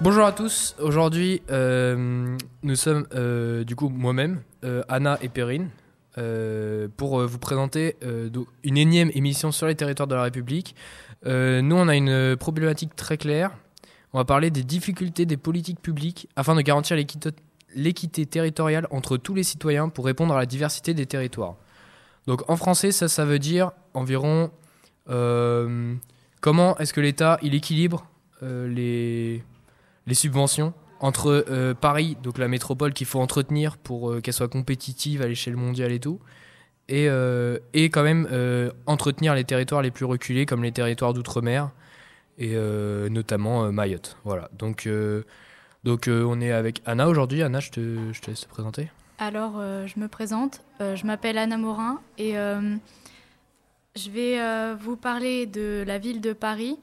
Bonjour à tous. Aujourd'hui, euh, nous sommes euh, du coup moi-même, euh, Anna et Perrine, pour vous présenter une énième émission sur les territoires de la République. nous, on a une problématique très claire. On va parler des difficultés des politiques publiques afin de garantir l'équité territoriale entre tous les citoyens pour répondre à la diversité des territoires. Donc en français, ça, ça veut dire environ comment est-ce que l'État il équilibre les les subventions entre euh, Paris, donc la métropole qu'il faut entretenir pour euh, qu'elle soit compétitive à l'échelle mondiale et tout, et, euh, et quand même entretenir les territoires les plus reculés comme les territoires d'outre-mer et notamment Mayotte. Voilà. Donc, donc on est avec Anna aujourd'hui. Anna, je te, je te laisse te présenter. Alors, je me présente. je m'appelle Anna Morin et je vais vous parler de la ville de Paris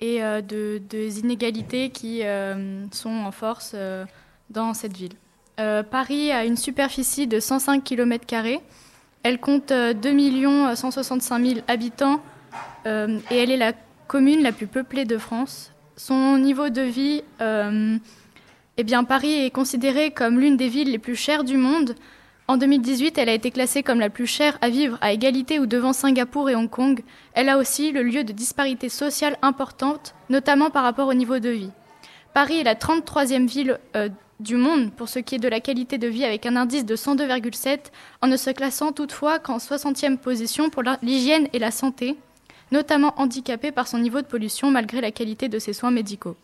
et euh, de, des inégalités qui euh, sont en force euh, dans cette ville. Paris a une superficie de 105 km. Elle compte 2 165 000 habitants et elle est la commune la plus peuplée de France. Son niveau de vie, eh bien, Paris est considéré comme l'une des villes les plus chères du monde en 2018, elle a été classée comme la plus chère à vivre à égalité ou devant Singapour et Hong Kong. Elle a aussi le lieu de disparité sociale importante, notamment par rapport au niveau de vie. Paris est la 33e ville euh, du monde pour ce qui est de la qualité de vie avec un indice de 102,7 en ne se classant toutefois qu'en 60e position pour l'hygiène et la santé, notamment handicapée par son niveau de pollution malgré la qualité de ses soins médicaux.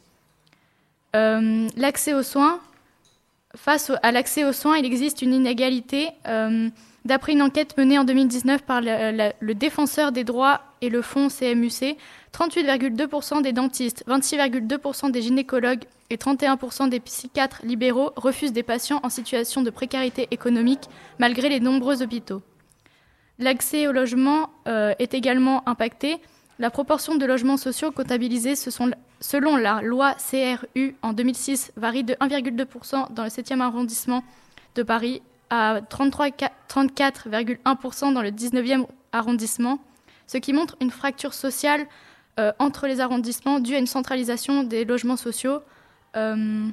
Euh, l'accès aux soins, face à l'accès aux soins, il existe une inégalité. Euh, d'après une enquête menée en 2019 par le, défenseur des droits et le fonds CMUC, 38,2% des dentistes, 26,2% des gynécologues et 31% des psychiatres libéraux refusent des patients en situation de précarité économique malgré les nombreux hôpitaux. L'accès au logement euh, est également impacté. La proportion de logements sociaux comptabilisés selon la loi CRU en 2006 varie de 1,2% dans le 7e arrondissement de Paris à 34,1% dans le 19e arrondissement, ce qui montre une fracture sociale euh, entre les arrondissements due à une centralisation des logements sociaux. Euh,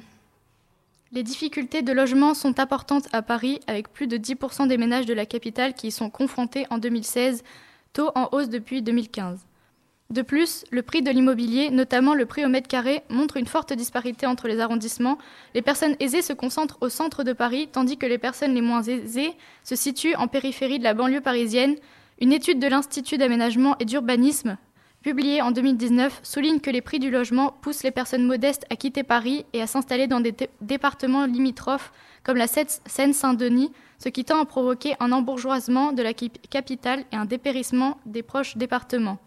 les difficultés de logement sont importantes à Paris, avec plus de 10% des ménages de la capitale qui y sont confrontés en 2016, taux en hausse depuis 2015. De plus, le prix de l'immobilier, notamment le prix au mètre carré, montre une forte disparité entre les arrondissements. Les personnes aisées se concentrent au centre de Paris, tandis que les personnes les moins aisées se situent en périphérie de la banlieue parisienne. Une étude de l'Institut d'aménagement et d'urbanisme, publiée en 2019, souligne que les prix du logement poussent les personnes modestes à quitter Paris et à s'installer dans des départements limitrophes comme la Seine-Saint-Denis, ce qui tend à provoquer un embourgeoisement de la capitale et un dépérissement des proches départements.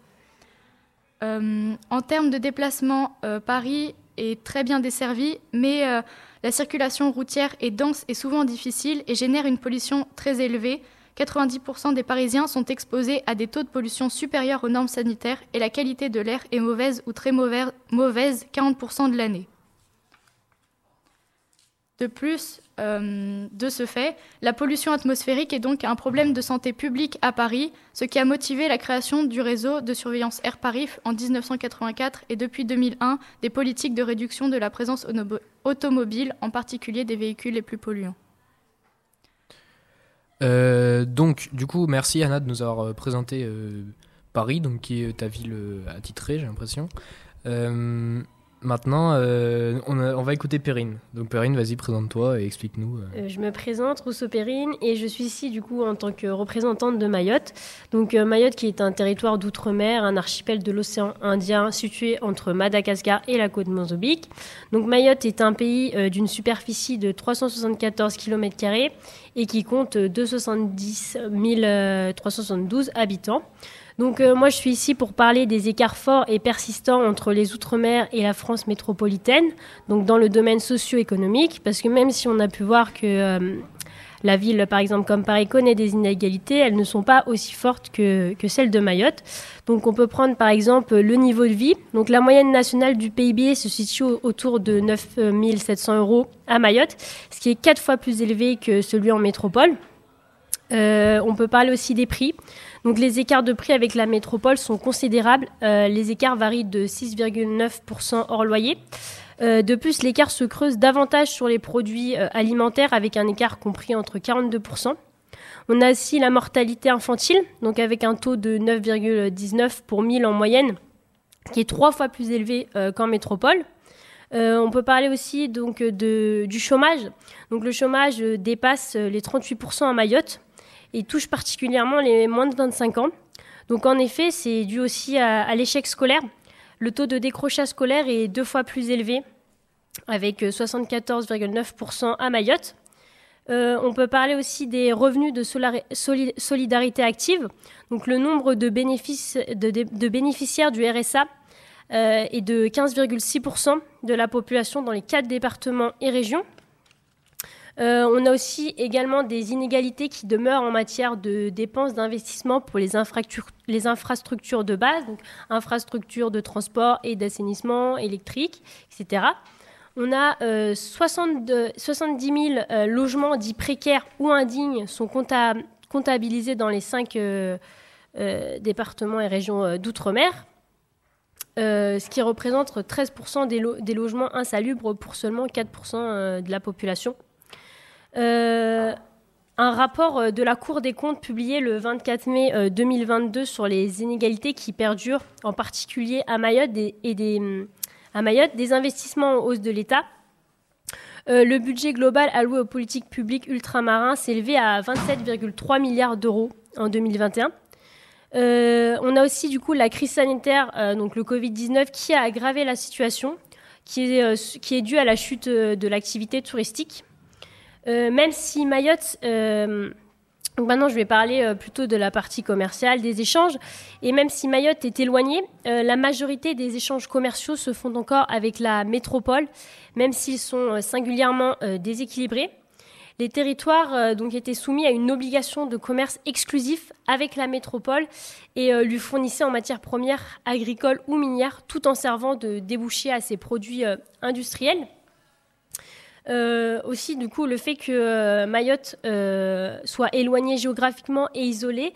Euh, en termes de déplacement, euh, Paris est très bien desservi, mais euh, la circulation routière est dense et souvent difficile et génère une pollution très élevée. 90% des Parisiens sont exposés à des taux de pollution supérieurs aux normes sanitaires et la qualité de l'air est mauvaise ou très mauvaise 40% de l'année. De plus, euh, de ce fait, la pollution atmosphérique est donc un problème de santé publique à Paris, ce qui a motivé la création du réseau de surveillance Air Paris en 1984 et depuis 2001 des politiques de réduction de la présence automobile, en particulier des véhicules les plus polluants. Euh, donc, du coup, merci Anna de nous avoir euh, présenté Paris, donc qui est ta ville attitrée, j'ai l'impression. Maintenant, euh, on, va écouter Perrine. Donc Perrine, vas-y, présente-toi et explique-nous. Euh. Euh, je me présente, Rousseau Perrine, et je suis ici du coup en tant que représentante de Mayotte. Donc Mayotte qui est un territoire d'outre-mer, un archipel de l'océan Indien situé entre Madagascar et la côte Mozambique. Donc Mayotte est un pays d'une superficie de 374 km et qui compte 270 372 habitants. Donc euh, moi je suis ici pour parler des écarts forts et persistants entre les Outre-mer et la France métropolitaine, donc dans le domaine socio-économique, parce que même si on a pu voir que euh, la ville, par exemple, comme Paris, connaît des inégalités, elles ne sont pas aussi fortes que, que celles de Mayotte. Donc on peut prendre par exemple le niveau de vie. Donc la moyenne nationale du PIB se situe autour de 9 700 euros à Mayotte, ce qui est quatre fois plus élevé que celui en métropole. Euh, on peut parler aussi des prix. Donc les écarts de prix avec la métropole sont considérables. les écarts varient de 6,9% hors loyer. de plus, l'écart se creuse davantage sur les produits alimentaires avec un écart compris entre 42%. On a aussi la mortalité infantile, donc avec un taux de 9,19 pour 1000 en moyenne, qui est trois fois plus élevé qu'en métropole. Euh, on peut parler aussi donc de, du chômage. Donc le chômage euh, dépasse euh, les 38% à Mayotte et touche particulièrement les moins de 25 ans. Donc en effet, c'est dû aussi à, l'échec scolaire. Le taux de décrochage scolaire est deux fois plus élevé, avec 74,9% à Mayotte. on peut parler aussi des revenus de solidarité active. Donc le nombre de, bénéficiaires du RSA euh, et de 15,6% de la population dans les quatre départements et régions. Euh, on a aussi également des inégalités qui demeurent en matière de dépenses d'investissement pour les, infrastructures de base, donc infrastructures de transport et d'assainissement électrique, etc. On a 70 000 euh, logements dits précaires ou indignes sont comptabilisés dans les cinq départements et régions d'outre-mer. Euh, ce qui représente 13% des, logements insalubres pour seulement 4% euh, de la population. Euh, un rapport de la Cour des comptes publié le 24 mai 2022 sur les inégalités qui perdurent, en particulier à Mayotte, des, investissements en hausse de l'État. le budget global alloué aux politiques publiques ultramarins s'élevait à 27,3 milliards d'euros en 2021. Euh, on a aussi du coup la crise sanitaire, euh, donc le Covid-19, qui a aggravé la situation, euh, qui est due à la chute de l'activité touristique. Même si Mayotte, donc maintenant je vais parler plutôt de la partie commerciale, des échanges, et même si Mayotte est éloignée, la majorité des échanges commerciaux se font encore avec la métropole, même s'ils sont singulièrement déséquilibrés. Les territoires euh, donc étaient soumis à une obligation de commerce exclusif avec la métropole et euh, lui fournissaient en matières premières agricoles ou minières tout en servant de débouché à ses produits euh, industriels. Aussi, du coup, le fait que Mayotte soit éloignée géographiquement et isolée,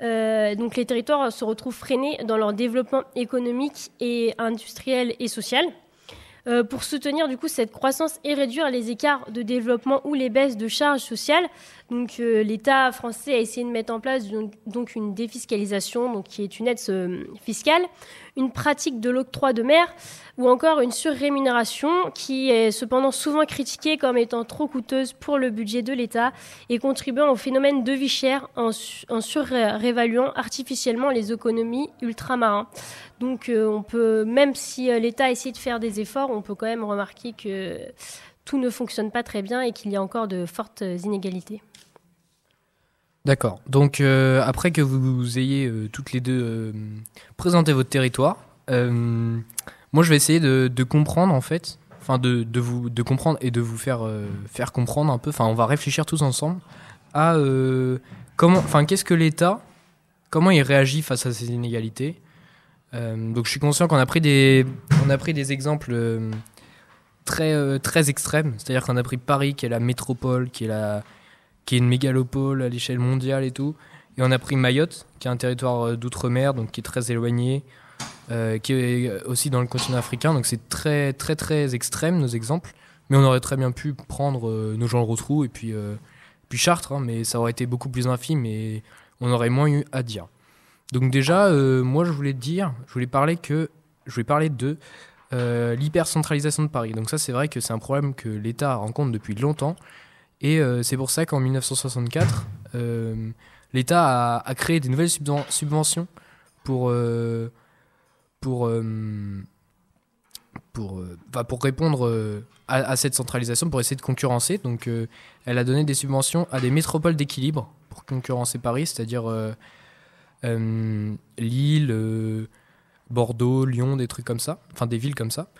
donc les territoires se retrouvent freinés dans leur développement économique et industriel et social. Euh, pour soutenir du coup cette croissance et réduire les écarts de développement ou les baisses de charges sociales. Donc euh, l'État français a essayé de mettre en place donc, une défiscalisation, qui est une aide euh, fiscale, une pratique de l'octroi de mer ou encore une surrémunération qui est cependant souvent critiquée comme étant trop coûteuse pour le budget de l'État et contribuant au phénomène de vie chère en, en surévaluant artificiellement les économies ultramarins. Donc euh, on peut, même si euh, l'État essaie de faire des efforts, on peut quand même remarquer que tout ne fonctionne pas très bien et qu'il y a encore de fortes inégalités. D'accord. Donc euh, après que vous ayez toutes les deux présenté votre territoire, moi je vais essayer de, comprendre en fait, enfin de, vous de comprendre et de vous faire faire comprendre un peu. Enfin on va réfléchir tous ensemble à comment, enfin qu'est-ce que l'État, comment il réagit face à ces inégalités donc je suis conscient qu'on a pris des, on a pris des exemples euh, très, euh, très extrêmes. C'est-à-dire qu'on a pris Paris, qui est la métropole, qui est, la, qui est une mégalopole à l'échelle mondiale et tout. Et on a pris Mayotte, qui est un territoire d'outre-mer, donc qui est très éloigné, qui est aussi dans le continent africain. Donc c'est très, très, très extrême nos exemples. Mais on aurait très bien pu prendre nos gens le rotrou et puis, puis Chartres, hein, mais ça aurait été beaucoup plus infime et on aurait moins eu à dire. Donc déjà, euh, moi je voulais dire, je voulais parler que, je voulais parler de euh, l'hypercentralisation de Paris. Donc ça, c'est vrai que c'est un problème que l'État rencontre depuis longtemps, et euh, c'est pour ça qu'en 1964, l'État a, créé des nouvelles subventions pour pour pour, pour répondre à, à, cette centralisation, pour essayer de concurrencer. Donc, elle a donné des subventions à des métropoles d'équilibre pour concurrencer Paris, c'est-à-dire Lille, euh, Bordeaux, Lyon, des trucs comme ça, enfin des villes comme ça.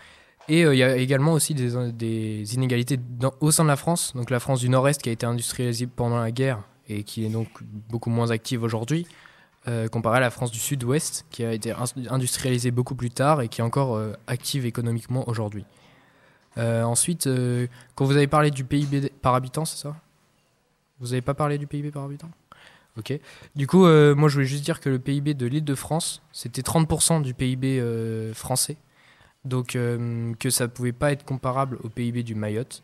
Et euh, il y a également aussi des, inégalités au sein de la France. Donc la France du Nord-Est qui a été industrialisée pendant la guerre et qui est donc beaucoup moins active aujourd'hui, comparé à la France du Sud-Ouest qui a été industrialisée beaucoup plus tard et qui est encore active économiquement aujourd'hui. ensuite, quand vous avez parlé du PIB par habitant, c'est ça? Vous n'avez pas parlé du PIB par habitant? Ok. Du coup, euh, moi, je voulais juste dire que le PIB de l'île de France, c'était 30% du PIB euh, français. Donc, euh, que ça pouvait pas être comparable au PIB du Mayotte.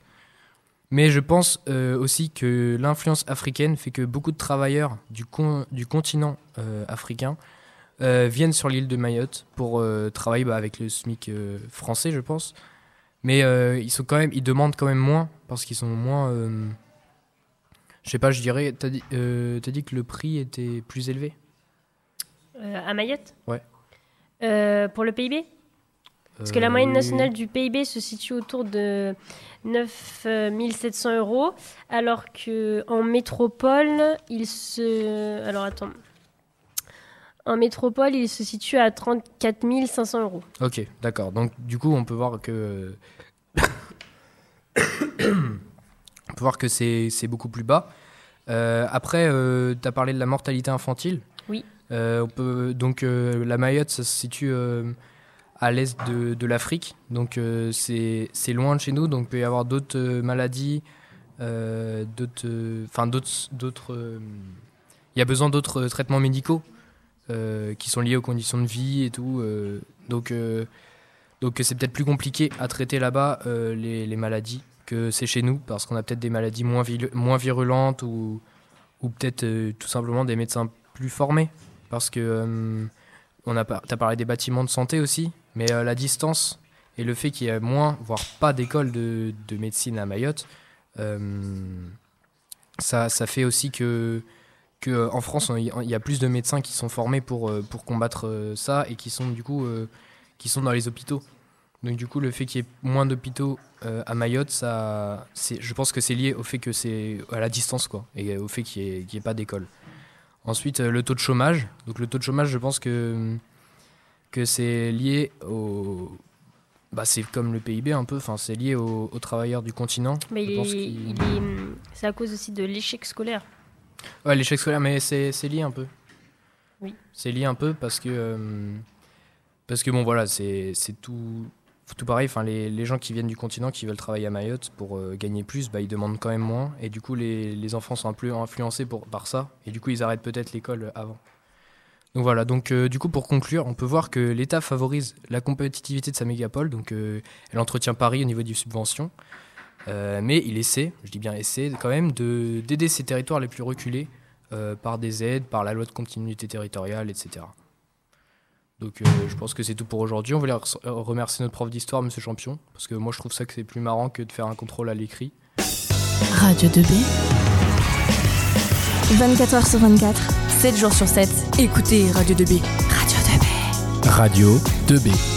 Mais je pense aussi que l'influence africaine fait que beaucoup de travailleurs du, con- du continent africain viennent sur l'île de Mayotte pour travailler bah, avec le SMIC français, je pense. Mais ils sont quand même, ils demandent quand même moins parce qu'ils sont moins. Euh, je sais pas, je dirais. T'as dit, euh, t'as dit que le prix était plus élevé. Euh, à Mayotte Ouais. Euh, pour le PIB Parce que la Euh, moyenne nationale du PIB se situe autour de 9 700 euros, alors que en métropole, il se. Alors attends. En métropole, il se situe à 34 500 euros. Ok, d'accord. Donc du coup, on peut voir que peut voir que c'est beaucoup plus bas. Euh, après, tu as parlé de la mortalité infantile. Oui. Euh, on peut donc euh, la Mayotte, ça se situe euh, à l'est de, de l'Afrique, donc euh, c'est loin de chez nous, donc il peut y avoir d'autres euh, maladies, euh, d'autres, euh, enfin d'autres euh, Il y a besoin d'autres euh, traitements médicaux euh, qui sont liés aux conditions de vie et tout. euh, donc, euh, donc c'est peut-être plus compliqué à traiter là-bas euh, les, les maladies que c'est chez nous, parce qu'on a peut-être des maladies moins, viru- moins virulentes ou, ou peut-être euh, tout simplement des médecins plus formés. Parce que euh, as parlé des bâtiments de santé aussi, mais euh, la distance et le fait qu'il y ait moins, voire pas d'école de, de médecine à Mayotte, euh, ça, ça fait aussi que que en France, il y a plus de médecins qui sont formés pour, pour combattre ça et qui sont du coup qui sont dans les hôpitaux. Donc du coup, le fait qu'il y ait moins d'hôpitaux euh, à Mayotte, ça, c'est, je pense que c'est lié au fait que c'est à la distance quoi, et au fait qu'il n'y ait, qu'il y ait pas d'école. Ensuite, euh, le taux de chômage. Donc le taux de chômage, je pense que que c'est lié au bah, c'est comme le PIB un peu, enfin c'est lié aux, aux travailleurs du continent. Mais c'est à cause aussi de l'échec scolaire. Ouais, l'échec scolaire, mais c'est c'est lié un peu. Oui. C'est lié un peu parce que. euh, parce que bon, voilà, c'est c'est tout, tout pareil. Enfin, les, gens qui viennent du continent, qui veulent travailler à Mayotte pour euh, gagner plus, bah, ils demandent quand même moins. Et du coup, les, enfants sont un peu influencés par ça. Et du coup, ils arrêtent peut-être l'école avant. Donc voilà, donc euh, du coup, pour conclure, on peut voir que l'État favorise la compétitivité de sa mégapole. Donc, euh, elle entretient Paris au niveau des subventions. Mais il essaie, je dis bien essaie, quand même de- d'aider ces territoires les plus reculés par des aides, par la loi de continuité territoriale, etc. Donc euh, je pense que c'est tout pour aujourd'hui. On voulait re- remercier notre prof d'histoire, Monsieur Champion, parce que moi je trouve ça que c'est plus marrant que de faire un contrôle à l'écrit. Radio 2B. 24h sur 24. 7 jours sur 7. Écoutez Radio 2B. Radio 2B. Radio 2B.